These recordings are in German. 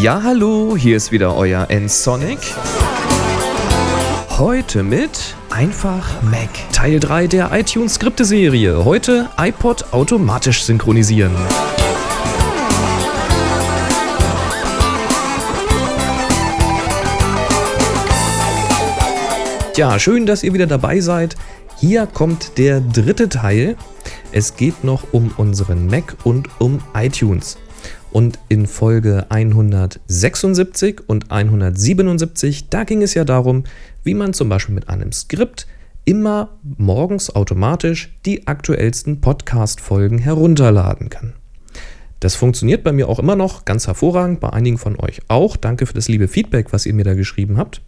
Ja, hallo, hier ist wieder euer N-Sonic. Heute mit Einfach Mac. Teil 3 der iTunes Skripte-Serie. Heute iPod automatisch synchronisieren. Ja, schön, dass ihr wieder dabei seid. Hier kommt der dritte Teil. Es geht noch um unseren Mac und um iTunes. Und in Folge 176 und 177, da ging es ja darum, wie man zum Beispiel mit einem Skript immer morgens automatisch die aktuellsten Podcast-Folgen herunterladen kann. Das funktioniert bei mir auch immer noch ganz hervorragend, bei einigen von euch auch. Danke für das liebe Feedback, was ihr mir da geschrieben habt.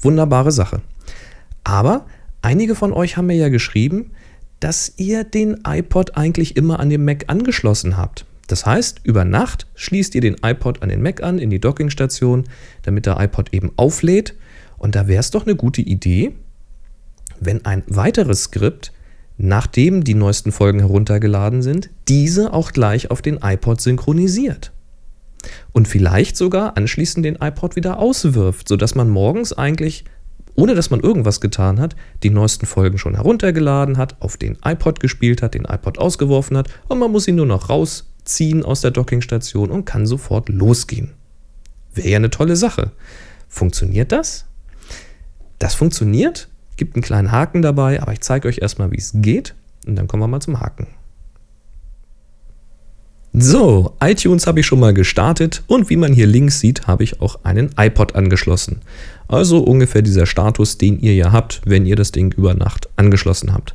Wunderbare Sache. Aber einige von euch haben mir ja geschrieben, dass ihr den iPod eigentlich immer an dem Mac angeschlossen habt. Das heißt, über Nacht schließt ihr den iPod an den Mac an, in die Dockingstation, damit der iPod eben auflädt. Und da wäre es doch eine gute Idee, wenn ein weiteres Skript, nachdem die neuesten Folgen heruntergeladen sind, diese auch gleich auf den iPod synchronisiert. Und vielleicht sogar anschließend den iPod wieder auswirft, sodass man morgens eigentlich, ohne dass man irgendwas getan hat, die neuesten Folgen schon heruntergeladen hat, auf den iPod gespielt hat, den iPod ausgeworfen hat und man muss ihn nur noch raus ziehen aus der Dockingstation und kann sofort losgehen. Wäre ja eine tolle Sache. Funktioniert das? Das funktioniert, gibt einen kleinen Haken dabei, aber ich zeige euch erstmal, wie es geht und dann kommen wir mal zum Haken. So, iTunes habe ich schon mal gestartet und wie man hier links sieht, habe ich auch einen iPod angeschlossen. Also ungefähr dieser Status, den ihr ja habt, wenn ihr das Ding über Nacht angeschlossen habt.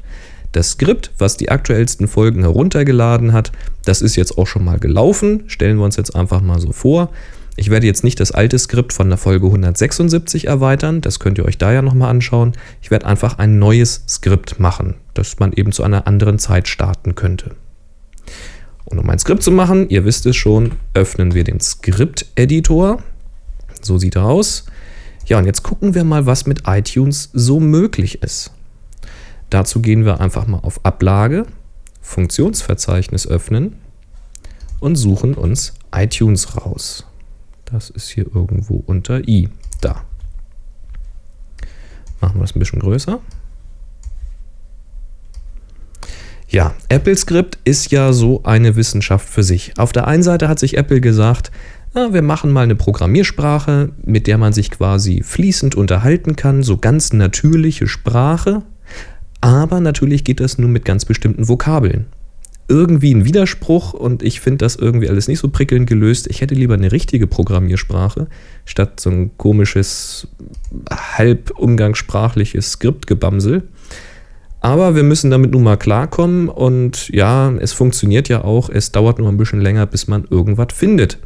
Das Skript, was die aktuellsten Folgen heruntergeladen hat, das ist jetzt auch schon mal gelaufen. Stellen wir uns jetzt einfach mal so vor. Ich werde jetzt nicht das alte Skript von der Folge 176 erweitern, das könnt ihr euch da ja nochmal anschauen. Ich werde einfach ein neues Skript machen, das man eben zu einer anderen Zeit starten könnte. Und um ein Skript zu machen, ihr wisst es schon, öffnen wir den Skript-Editor. So sieht er aus. Ja, und jetzt gucken wir mal, was mit iTunes so möglich ist. Dazu gehen wir einfach mal auf Ablage, Funktionsverzeichnis öffnen und suchen uns iTunes raus. Das ist hier irgendwo unter i. Da. Machen wir es ein bisschen größer. Ja, Apple Script ist ja so eine Wissenschaft für sich. Auf der einen Seite hat sich Apple gesagt, na, wir machen mal eine Programmiersprache, mit der man sich quasi fließend unterhalten kann, so ganz natürliche Sprache, aber natürlich geht das nur mit ganz bestimmten Vokabeln. Irgendwie ein Widerspruch und ich finde das irgendwie alles nicht so prickelnd gelöst. Ich hätte lieber eine richtige Programmiersprache statt so ein komisches, halb umgangssprachliches Skriptgebamsel. Aber wir müssen damit nun mal klarkommen und ja, es funktioniert ja auch. Es dauert nur ein bisschen länger, bis man irgendwas findet.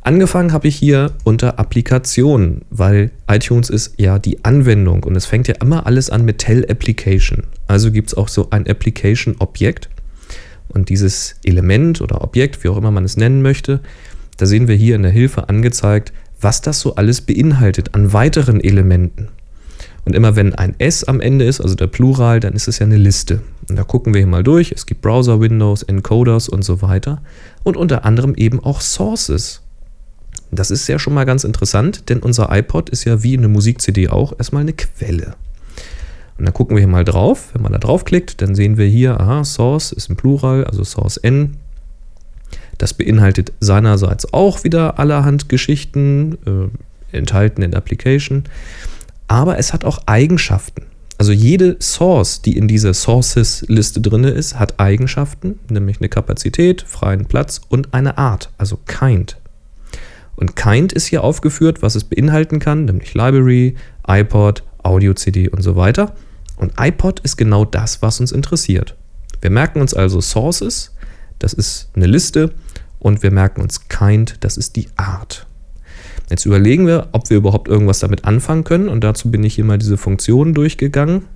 Angefangen habe ich hier unter Applikationen, weil iTunes ist ja die Anwendung und es fängt ja immer alles an mit Tell Application. Also gibt es auch so ein Application-Objekt und dieses Element oder Objekt, wie auch immer man es nennen möchte, da sehen wir hier in der Hilfe angezeigt, was das so alles beinhaltet an weiteren Elementen. Und immer wenn ein S am Ende ist, also der Plural, dann ist es ja eine Liste. Und da gucken wir hier mal durch. Es gibt Browser-Windows, Encoders und so weiter. Und unter anderem eben auch Sources. Das ist ja schon mal ganz interessant, denn unser iPod ist ja wie eine Musik-CD auch erstmal eine Quelle. Und dann gucken wir hier mal drauf. Wenn man da draufklickt, dann sehen wir hier, aha, Source ist ein Plural, also Source N. Das beinhaltet seinerseits auch wieder allerhand Geschichten, äh, enthalten in der Application. Aber es hat auch Eigenschaften. Also jede Source, die in dieser Sources-Liste drin ist, hat Eigenschaften, nämlich eine Kapazität, freien Platz und eine Art, also Kind. Und Kind ist hier aufgeführt, was es beinhalten kann, nämlich Library, iPod, Audio-CD und so weiter. Und iPod ist genau das, was uns interessiert. Wir merken uns also Sources, das ist eine Liste, und wir merken uns Kind, das ist die Art. Jetzt überlegen wir, ob wir überhaupt irgendwas damit anfangen können. Und dazu bin ich hier mal diese Funktionen durchgegangen,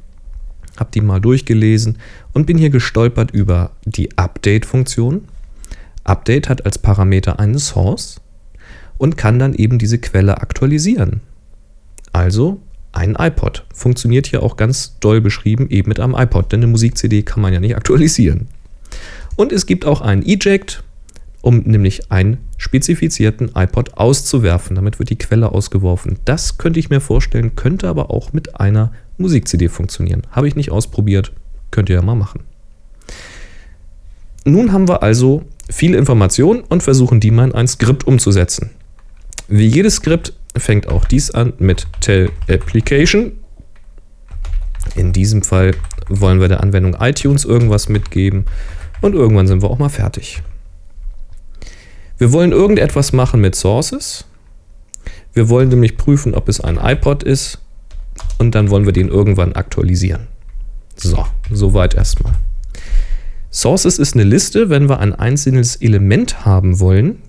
habe die mal durchgelesen und bin hier gestolpert über die Update-Funktion. Update hat als Parameter eine Source und kann dann eben diese Quelle aktualisieren. Also ein iPod. Funktioniert hier auch ganz doll beschrieben, eben mit einem iPod, denn eine Musik-CD kann man ja nicht aktualisieren. Und es gibt auch einen Eject, um nämlich einen spezifizierten iPod auszuwerfen. Damit wird die Quelle ausgeworfen. Das könnte ich mir vorstellen, könnte aber auch mit einer Musik-CD funktionieren. Habe ich nicht ausprobiert, könnt ihr ja mal machen. Nun haben wir also viele Informationen und versuchen die mal in ein Skript umzusetzen. Wie jedes Skript fängt auch dies an mit Tell Application. In diesem Fall wollen wir der Anwendung iTunes irgendwas mitgeben und irgendwann sind wir auch mal fertig. Wir wollen irgendetwas machen mit Sources. Wir wollen nämlich prüfen, ob es ein iPod ist und dann wollen wir den irgendwann aktualisieren. So, soweit erstmal. Sources ist eine Liste, wenn wir ein einzelnes Element haben wollen,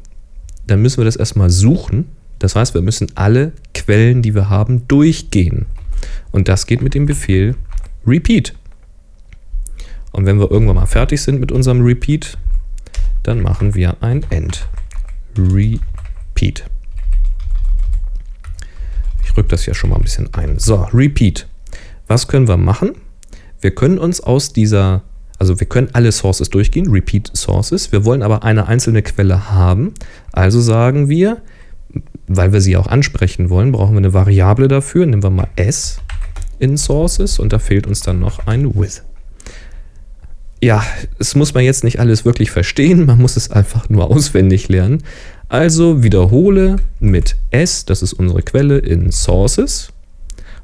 dann müssen wir das erstmal suchen. Das heißt, wir müssen alle Quellen, die wir haben, durchgehen. Und das geht mit dem Befehl repeat. Und wenn wir irgendwann mal fertig sind mit unserem repeat, dann machen wir ein end. Repeat. Ich rücke das ja schon mal ein bisschen ein. So, repeat. Was können wir machen? Wir können uns aus dieser, also wir können alle Sources durchgehen, repeat Sources. Wir wollen aber eine einzelne Quelle haben. Also sagen wir, weil wir sie auch ansprechen wollen, brauchen wir eine Variable dafür. Nehmen wir mal s in Sources und da fehlt uns dann noch ein with. Ja, es muss man jetzt nicht alles wirklich verstehen, man muss es einfach nur auswendig lernen. Also wiederhole mit s, das ist unsere Quelle in Sources.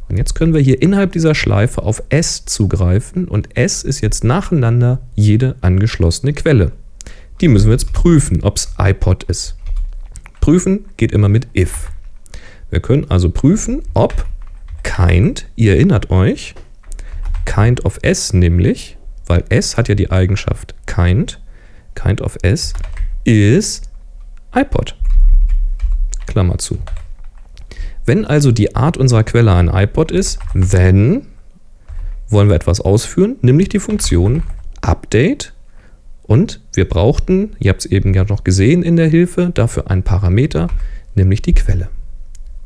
Und jetzt können wir hier innerhalb dieser Schleife auf s zugreifen und s ist jetzt nacheinander jede angeschlossene Quelle. Die müssen wir jetzt prüfen, ob es iPod ist. Prüfen geht immer mit if. Wir können also prüfen, ob kind, ihr erinnert euch, kind of s nämlich, weil s hat ja die Eigenschaft kind, kind of s ist iPod. Klammer zu. Wenn also die Art unserer Quelle ein iPod ist, then wollen wir etwas ausführen, nämlich die Funktion update. Und wir brauchten, ihr habt es eben ja noch gesehen in der Hilfe, dafür einen Parameter, nämlich die Quelle.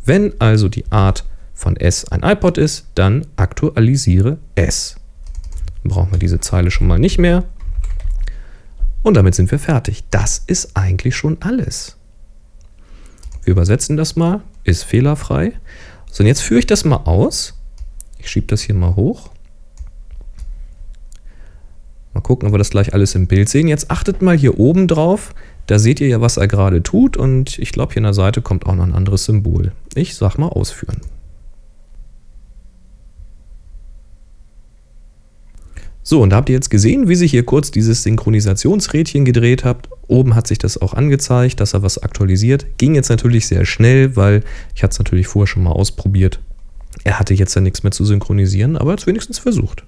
Wenn also die Art von S ein iPod ist, dann aktualisiere S. Brauchen wir diese Zeile schon mal nicht mehr. Und damit sind wir fertig. Das ist eigentlich schon alles. Wir übersetzen das mal, ist fehlerfrei. So, und jetzt führe ich das mal aus. Ich schiebe das hier mal hoch. Mal gucken, ob wir das gleich alles im Bild sehen. Jetzt achtet mal hier oben drauf. Da seht ihr ja, was er gerade tut. Und ich glaube, hier an der Seite kommt auch noch ein anderes Symbol. Ich sag mal ausführen. So, und da habt ihr jetzt gesehen, wie sich hier kurz dieses Synchronisationsrädchen gedreht hat. Oben hat sich das auch angezeigt, dass er was aktualisiert. Ging jetzt natürlich sehr schnell, weil ich hatte es natürlich vorher schon mal ausprobiert. Er hatte jetzt ja nichts mehr zu synchronisieren, aber er hat es wenigstens versucht.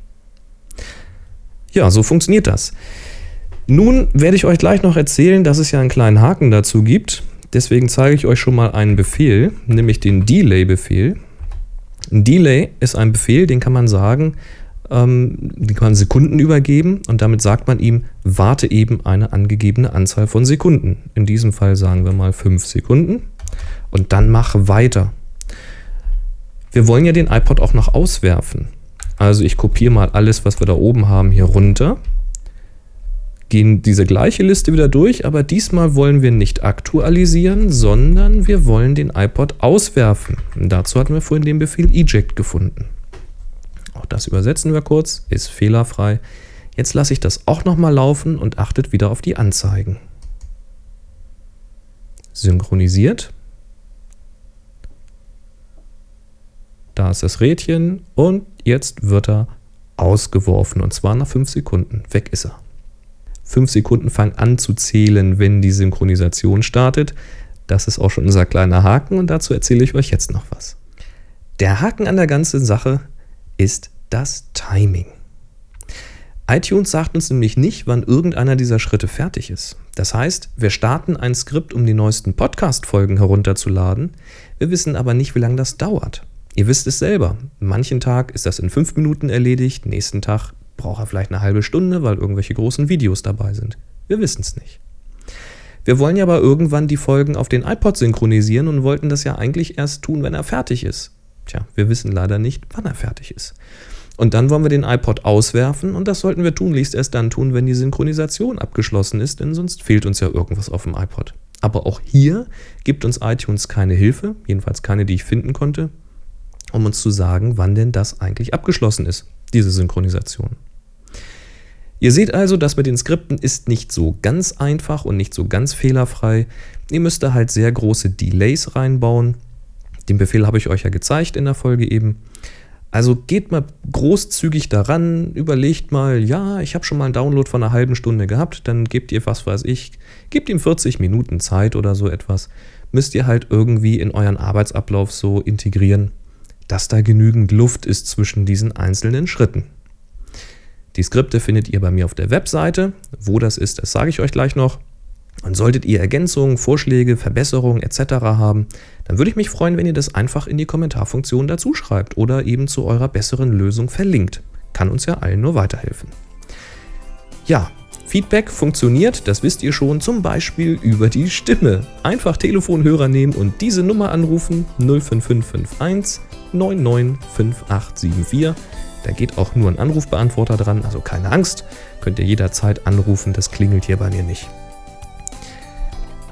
Ja, so funktioniert das. Nun werde ich euch gleich noch erzählen, dass es ja einen kleinen Haken dazu gibt. Deswegen zeige ich euch schon mal einen Befehl, nämlich den Delay-Befehl. Ein Delay ist ein Befehl, den kann man sagen, ähm, die kann man Sekunden übergeben und damit sagt man ihm, warte eben eine angegebene Anzahl von Sekunden. In diesem Fall sagen wir mal 5 Sekunden und dann mach weiter. Wir wollen ja den iPod auch noch auswerfen. Also ich kopiere mal alles, was wir da oben haben, hier runter. Gehen diese gleiche Liste wieder durch, aber diesmal wollen wir nicht aktualisieren, sondern wir wollen den iPod auswerfen. Und dazu hatten wir vorhin den Befehl eject gefunden. Das übersetzen wir kurz, ist fehlerfrei. Jetzt lasse ich das auch nochmal laufen und achtet wieder auf die Anzeigen. Synchronisiert. Da ist das Rädchen und jetzt wird er ausgeworfen und zwar nach 5 Sekunden. Weg ist er. 5 Sekunden fangen an zu zählen, wenn die Synchronisation startet. Das ist auch schon unser kleiner Haken und dazu erzähle ich euch jetzt noch was. Der Haken an der ganzen Sache ist das Timing. iTunes sagt uns nämlich nicht, wann irgendeiner dieser Schritte fertig ist. Das heißt, wir starten ein Skript, um die neuesten Podcast-Folgen herunterzuladen. Wir wissen aber nicht, wie lange das dauert. Ihr wisst es selber. Manchen Tag ist das in fünf Minuten erledigt, nächsten Tag braucht er vielleicht eine halbe Stunde, weil irgendwelche großen Videos dabei sind. Wir wissen es nicht. Wir wollen ja aber irgendwann die Folgen auf den iPod synchronisieren und wollten das ja eigentlich erst tun, wenn er fertig ist. Tja, wir wissen leider nicht, wann er fertig ist. Und dann wollen wir den iPod auswerfen und das sollten wir tunlichst erst dann tun, wenn die Synchronisation abgeschlossen ist, denn sonst fehlt uns ja irgendwas auf dem iPod. Aber auch hier gibt uns iTunes keine Hilfe, jedenfalls keine, die ich finden konnte, um uns zu sagen, wann denn das eigentlich abgeschlossen ist, diese Synchronisation. Ihr seht also, das mit den Skripten ist nicht so ganz einfach und nicht so ganz fehlerfrei. Ihr müsst da halt sehr große Delays reinbauen. Den Befehl habe ich euch ja gezeigt in der Folge eben. Also geht mal großzügig daran, überlegt mal, ja, ich habe schon mal einen Download von einer halben Stunde gehabt, dann gebt ihr, was weiß ich, gebt ihm 40 Minuten Zeit oder so etwas. Müsst ihr halt irgendwie in euren Arbeitsablauf so integrieren, dass da genügend Luft ist zwischen diesen einzelnen Schritten. Die Skripte findet ihr bei mir auf der Webseite. Wo das ist, das sage ich euch gleich noch. Und solltet ihr Ergänzungen, Vorschläge, Verbesserungen etc. haben, dann würde ich mich freuen, wenn ihr das einfach in die Kommentarfunktion dazu schreibt oder eben zu eurer besseren Lösung verlinkt. Kann uns ja allen nur weiterhelfen. Ja, Feedback funktioniert, das wisst ihr schon, zum Beispiel über die Stimme. Einfach Telefonhörer nehmen und diese Nummer anrufen 05551 995874. Da geht auch nur ein Anrufbeantworter dran, also keine Angst, könnt ihr jederzeit anrufen, das klingelt hier bei mir nicht.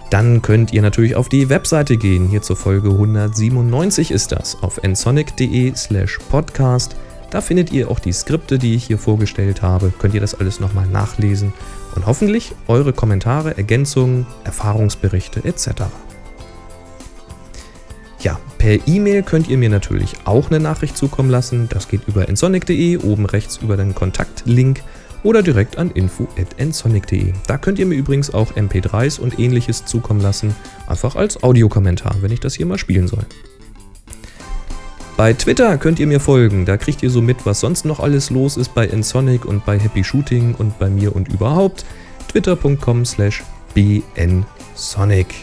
Dann könnt ihr natürlich auf die Webseite gehen. Hier zur Folge 197 ist das. Auf nsonic.de slash podcast. Da findet ihr auch die Skripte, die ich hier vorgestellt habe. Könnt ihr das alles nochmal nachlesen und hoffentlich eure Kommentare, Ergänzungen, Erfahrungsberichte etc. Ja, per E-Mail könnt ihr mir natürlich auch eine Nachricht zukommen lassen. Das geht über nsonic.de, oben rechts über den Kontaktlink oder direkt an info.nsonic.de. Da könnt ihr mir übrigens auch MP3s und ähnliches zukommen lassen, einfach als Audiokommentar, wenn ich das hier mal spielen soll. Bei Twitter könnt ihr mir folgen, da kriegt ihr so mit, was sonst noch alles los ist bei nsonic und bei Happy Shooting und bei mir und überhaupt. twitter.com slash bnsonic.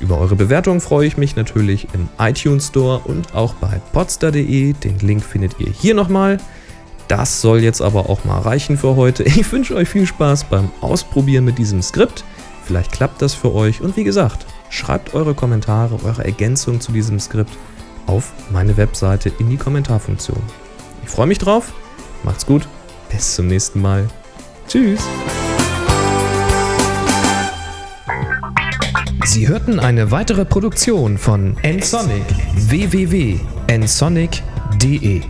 Über eure Bewertung freue ich mich natürlich im iTunes Store und auch bei podster.de. Den Link findet ihr hier nochmal. Das soll jetzt aber auch mal reichen für heute. Ich wünsche euch viel Spaß beim Ausprobieren mit diesem Skript. Vielleicht klappt das für euch. Und wie gesagt, schreibt eure Kommentare, eure Ergänzungen zu diesem Skript auf meine Webseite in die Kommentarfunktion. Ich freue mich drauf. Macht's gut. Bis zum nächsten Mal. Tschüss. Sie hörten eine weitere Produktion von nsonic www.nsonic.de